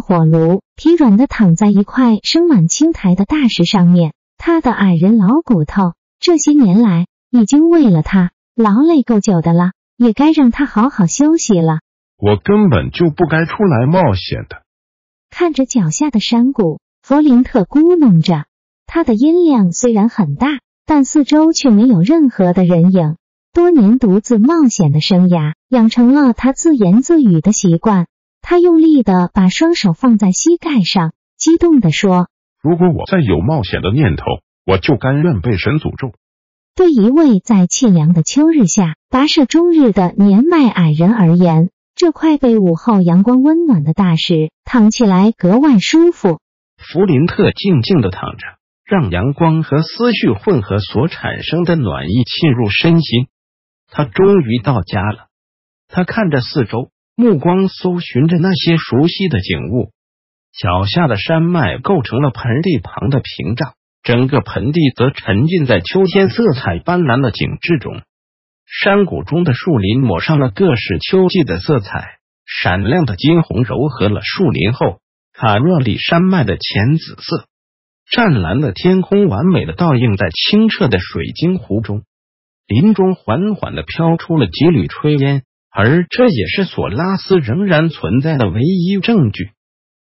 火炉疲软的躺在一块生满青苔的大石上面，他的矮人老骨头这些年来已经为了他劳累够久的了，也该让他好好休息了。我根本就不该出来冒险的。看着脚下的山谷，弗林特咕哝着，他的音量虽然很大，但四周却没有任何的人影。多年独自冒险的生涯，养成了他自言自语的习惯。他用力的把双手放在膝盖上，激动的说：“如果我再有冒险的念头，我就甘愿被神诅咒。”对一位在凄凉的秋日下跋涉终日的年迈矮人而言，这块被午后阳光温暖的大石躺起来格外舒服。弗林特静静的躺着，让阳光和思绪混合所产生的暖意沁入身心。他终于到家了。他看着四周。目光搜寻着那些熟悉的景物，脚下的山脉构成了盆地旁的屏障，整个盆地则沉浸在秋天色彩斑斓的景致中。山谷中的树林抹上了各式秋季的色彩，闪亮的金红柔和了树林后卡若里山脉的浅紫色。湛蓝的天空完美的倒映在清澈的水晶湖中，林中缓缓的飘出了几缕炊烟。而这也是索拉斯仍然存在的唯一证据。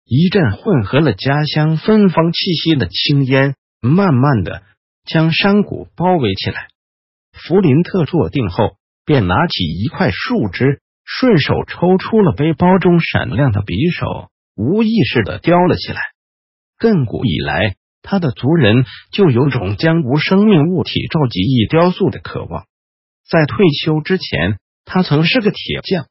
一阵混合了家乡芬芳气息的青烟，慢慢的将山谷包围起来。弗林特坐定后，便拿起一块树枝，顺手抽出了背包中闪亮的匕首，无意识的叼了起来。亘古以来，他的族人就有种将无生命物体召集以雕塑的渴望。在退休之前。他曾是个铁匠，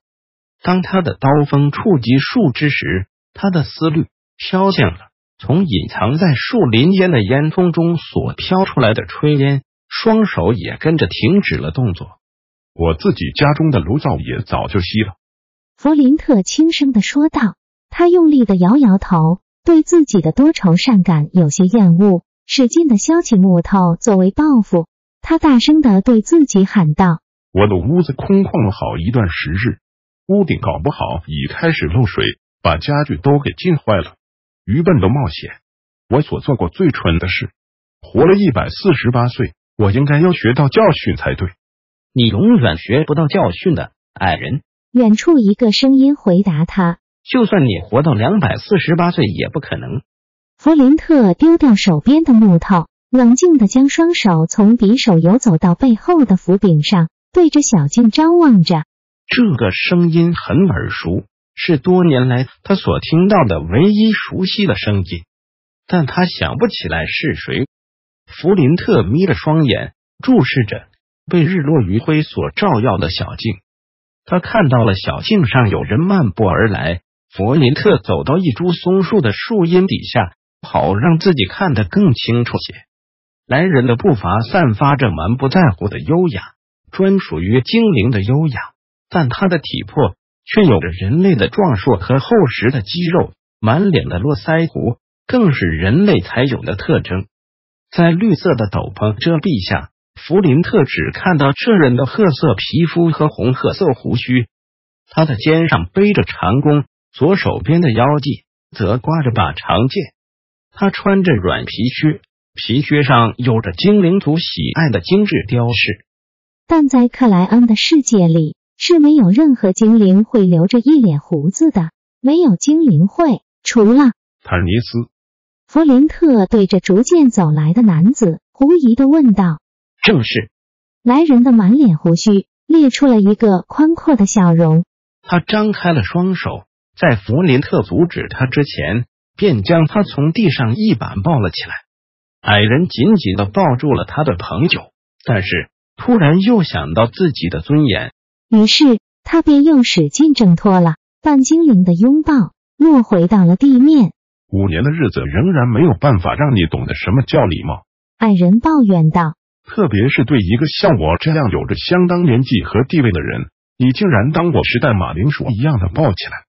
当他的刀锋触及树枝时，他的思虑飘向了从隐藏在树林间的烟囱中所飘出来的炊烟，双手也跟着停止了动作。我自己家中的炉灶也早就熄了。弗林特轻声的说道，他用力的摇摇头，对自己的多愁善感有些厌恶，使劲的削起木头作为报复。他大声的对自己喊道。我的屋子空旷了好一段时日，屋顶搞不好已开始漏水，把家具都给浸坏了。愚笨的冒险，我所做过最蠢的事。活了一百四十八岁，我应该要学到教训才对。你永远学不到教训的，矮人。远处一个声音回答他：“就算你活到两百四十八岁，也不可能。”弗林特丢掉手边的木头，冷静的将双手从匕首游走到背后的斧柄上。对着小径张望着，这个声音很耳熟，是多年来他所听到的唯一熟悉的声音，但他想不起来是谁。弗林特眯着双眼，注视着被日落余晖所照耀的小径。他看到了小径上有人漫步而来。弗林特走到一株松树的树荫底下，好让自己看得更清楚些。来人的步伐散发着满不在乎的优雅。专属于精灵的优雅，但他的体魄却有着人类的壮硕和厚实的肌肉，满脸的络腮胡更是人类才有的特征。在绿色的斗篷遮蔽下，弗林特只看到这人的褐色皮肤和红褐色胡须。他的肩上背着长弓，左手边的腰际则挂着把长剑。他穿着软皮靴，皮靴上有着精灵族喜爱的精致雕饰。但在克莱恩的世界里，是没有任何精灵会留着一脸胡子的。没有精灵会，除了坦尼斯。弗林特对着逐渐走来的男子狐疑的问道：“正是。”来人的满脸胡须裂出了一个宽阔的笑容。他张开了双手，在弗林特阻止他之前，便将他从地上一把抱了起来。矮人紧紧的抱住了他的朋友，但是。突然又想到自己的尊严，于是他便又使劲挣脱了。半精灵的拥抱落回到了地面。五年的日子仍然没有办法让你懂得什么叫礼貌，矮人抱怨道。特别是对一个像我这样有着相当年纪和地位的人，你竟然当我是袋马铃薯一样的抱起来。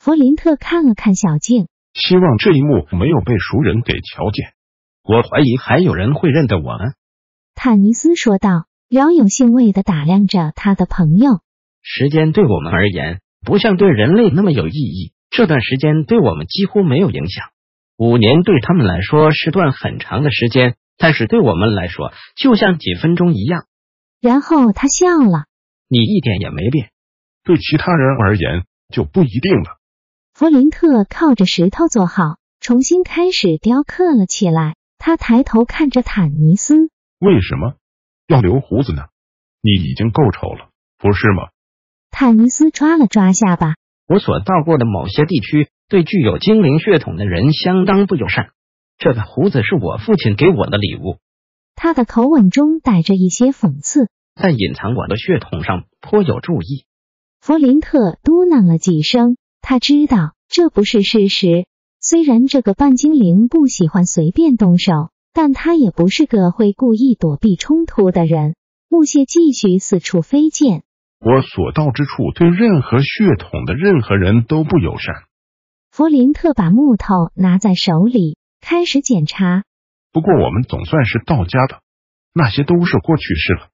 弗林特看了看小静，希望这一幕没有被熟人给瞧见。我怀疑还有人会认得我呢。坦尼斯说道，饶有兴味的打量着他的朋友。时间对我们而言，不像对人类那么有意义。这段时间对我们几乎没有影响。五年对他们来说是段很长的时间。但是对我们来说，就像几分钟一样。然后他笑了。你一点也没变。对其他人而言就不一定了。弗林特靠着石头坐好，重新开始雕刻了起来。他抬头看着坦尼斯。为什么要留胡子呢？你已经够丑了，不是吗？坦尼斯抓了抓下巴。我所到过的某些地区，对具有精灵血统的人相当不友善。这个胡子是我父亲给我的礼物。他的口吻中带着一些讽刺，在隐藏我的血统上颇有注意。弗林特嘟囔了几声，他知道这不是事实。虽然这个半精灵不喜欢随便动手，但他也不是个会故意躲避冲突的人。木屑继续四处飞溅。我所到之处，对任何血统的任何人都不友善。弗林特把木头拿在手里。开始检查，不过我们总算是到家的，那些都是过去式了。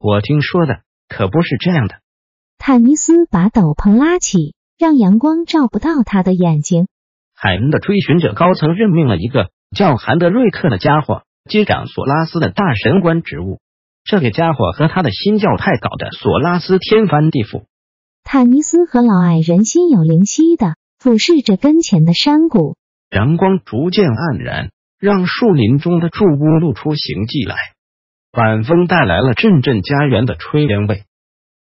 我听说的可不是这样的。坦尼斯把斗篷拉起，让阳光照不到他的眼睛。海恩的追寻者高层任命了一个叫韩德瑞克的家伙接掌索拉斯的大神官职务。这个家伙和他的新教派搞得索拉斯天翻地覆。坦尼斯和老矮人心有灵犀的俯视着跟前的山谷。阳光逐渐黯然，让树林中的住屋露出形迹来。晚风带来了阵阵家园的炊烟味，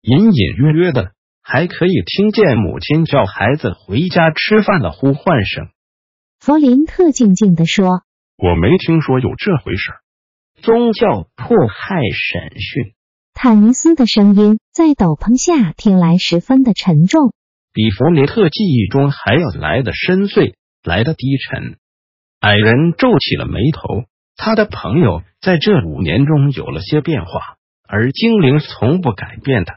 隐隐约约的还可以听见母亲叫孩子回家吃饭的呼唤声。弗林特静静地说：“我没听说有这回事。”宗教迫害审讯。坦尼斯的声音在斗篷下听来十分的沉重，比弗林特记忆中还要来的深邃。来的低沉，矮人皱起了眉头。他的朋友在这五年中有了些变化，而精灵从不改变的。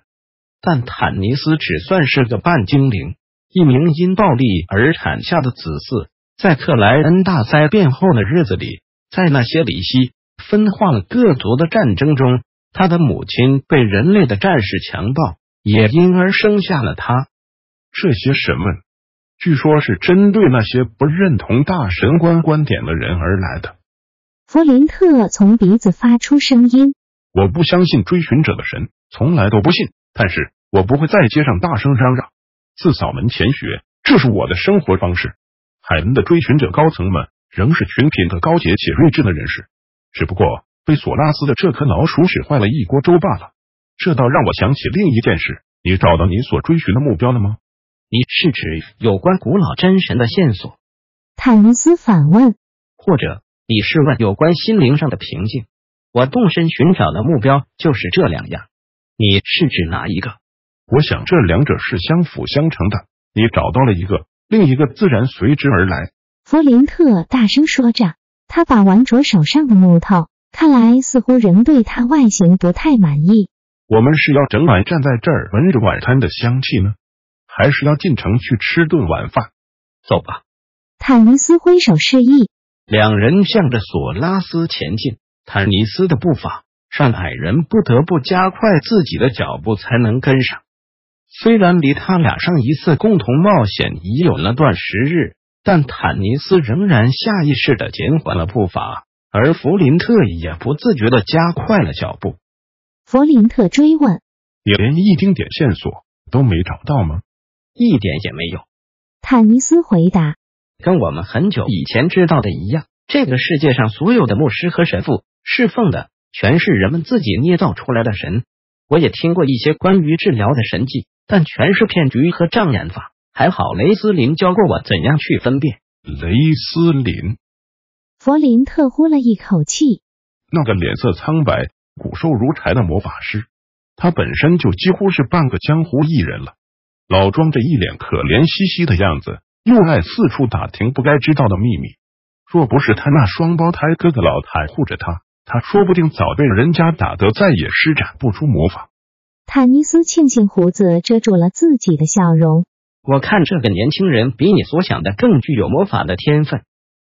但坦尼斯只算是个半精灵，一名因暴力而产下的子嗣。在克莱恩大灾变后的日子里，在那些里希分化了各族的战争中，他的母亲被人类的战士强暴，也因而生下了他。这些审问。据说是针对那些不认同大神官观点的人而来的。弗林特从鼻子发出声音：“我不相信追寻者的神，从来都不信。但是我不会在街上大声嚷嚷，自扫门前雪，这是我的生活方式。海恩的追寻者高层们仍是群品的高洁且睿智的人士，只不过被索拉斯的这颗老鼠屎坏了一锅粥罢了。这倒让我想起另一件事：你找到你所追寻的目标了吗？”你是指有关古老真神的线索？坦尼斯反问。或者你是问有关心灵上的平静？我动身寻找的目标就是这两样。你是指哪一个？我想这两者是相辅相成的。你找到了一个，另一个自然随之而来。弗林特大声说着，他把玩着手上的木头，看来似乎仍对他外形不太满意。我们是要整晚站在这儿闻着晚餐的香气呢？还是要进城去吃顿晚饭，走吧。坦尼斯挥手示意，两人向着索拉斯前进。坦尼斯的步伐让矮人不得不加快自己的脚步才能跟上。虽然离他俩上一次共同冒险已有了段时日，但坦尼斯仍然下意识的减缓了步伐，而弗林特也不自觉的加快了脚步。弗林特追问：“你连一丁点线索都没找到吗？”一点也没有，坦尼斯回答。跟我们很久以前知道的一样，这个世界上所有的牧师和神父侍奉的全是人们自己捏造出来的神。我也听过一些关于治疗的神迹，但全是骗局和障眼法。还好雷斯林教过我怎样去分辨。雷斯林，弗林特呼了一口气。那个脸色苍白、骨瘦如柴的魔法师，他本身就几乎是半个江湖艺人了。老装着一脸可怜兮兮的样子，又爱四处打听不该知道的秘密。若不是他那双胞胎哥哥老太护着他，他说不定早被人家打得再也施展不出魔法。坦尼斯庆幸胡子遮住了自己的笑容。我看这个年轻人比你所想的更具有魔法的天分。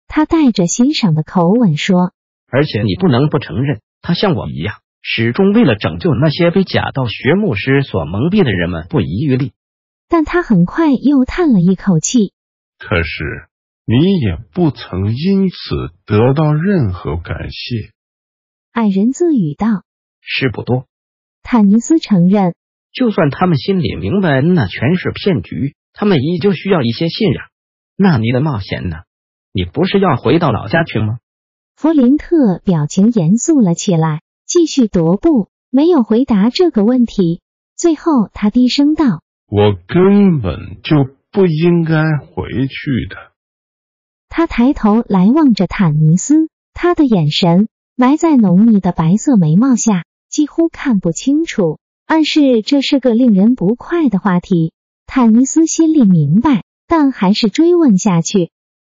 他带着欣赏的口吻说：“而且你不能不承认，他像我一样，始终为了拯救那些被假道学牧师所蒙蔽的人们不遗余力。”但他很快又叹了一口气。可是你也不曾因此得到任何感谢。矮人自语道：“是不多。”坦尼斯承认：“就算他们心里明白那全是骗局，他们依旧需要一些信仰。那你的冒险呢？你不是要回到老家去吗？”弗林特表情严肃了起来，继续踱步，没有回答这个问题。最后，他低声道。我根本就不应该回去的。他抬头来望着坦尼斯，他的眼神埋在浓密的白色眉毛下，几乎看不清楚，暗示这是个令人不快的话题。坦尼斯心里明白，但还是追问下去。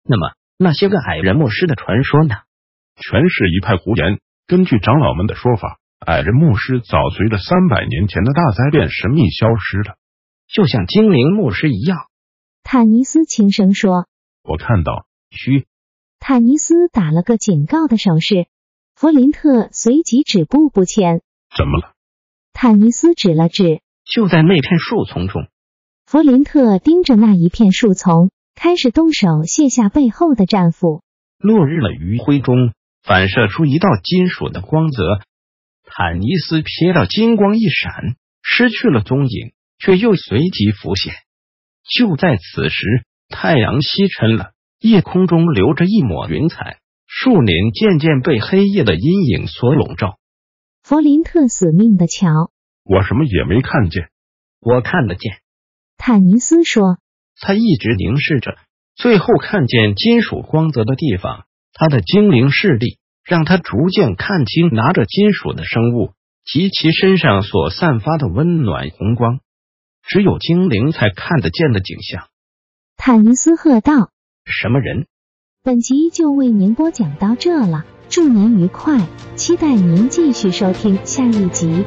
那么，那些个矮人牧师的传说呢？全是一派胡言。根据长老们的说法，矮人牧师早随着三百年前的大灾变神秘消失了。就像精灵牧师一样，坦尼斯轻声说：“我看到。”嘘。坦尼斯打了个警告的手势，弗林特随即止步不前。怎么了？坦尼斯指了指，就在那片树丛中。弗林特盯着那一片树丛，开始动手卸下背后的战斧。落日的余晖中反射出一道金属的光泽，坦尼斯瞥到金光一闪，失去了踪影。却又随即浮现。就在此时，太阳西沉了，夜空中留着一抹云彩，树林渐渐被黑夜的阴影所笼罩。弗林特死命的瞧，我什么也没看见。我看得见，坦尼斯说。他一直凝视着，最后看见金属光泽的地方。他的精灵视力让他逐渐看清拿着金属的生物及其身上所散发的温暖红光。只有精灵才看得见的景象。坦尼斯喝道：“什么人？”本集就为您播讲到这了，祝您愉快，期待您继续收听下一集。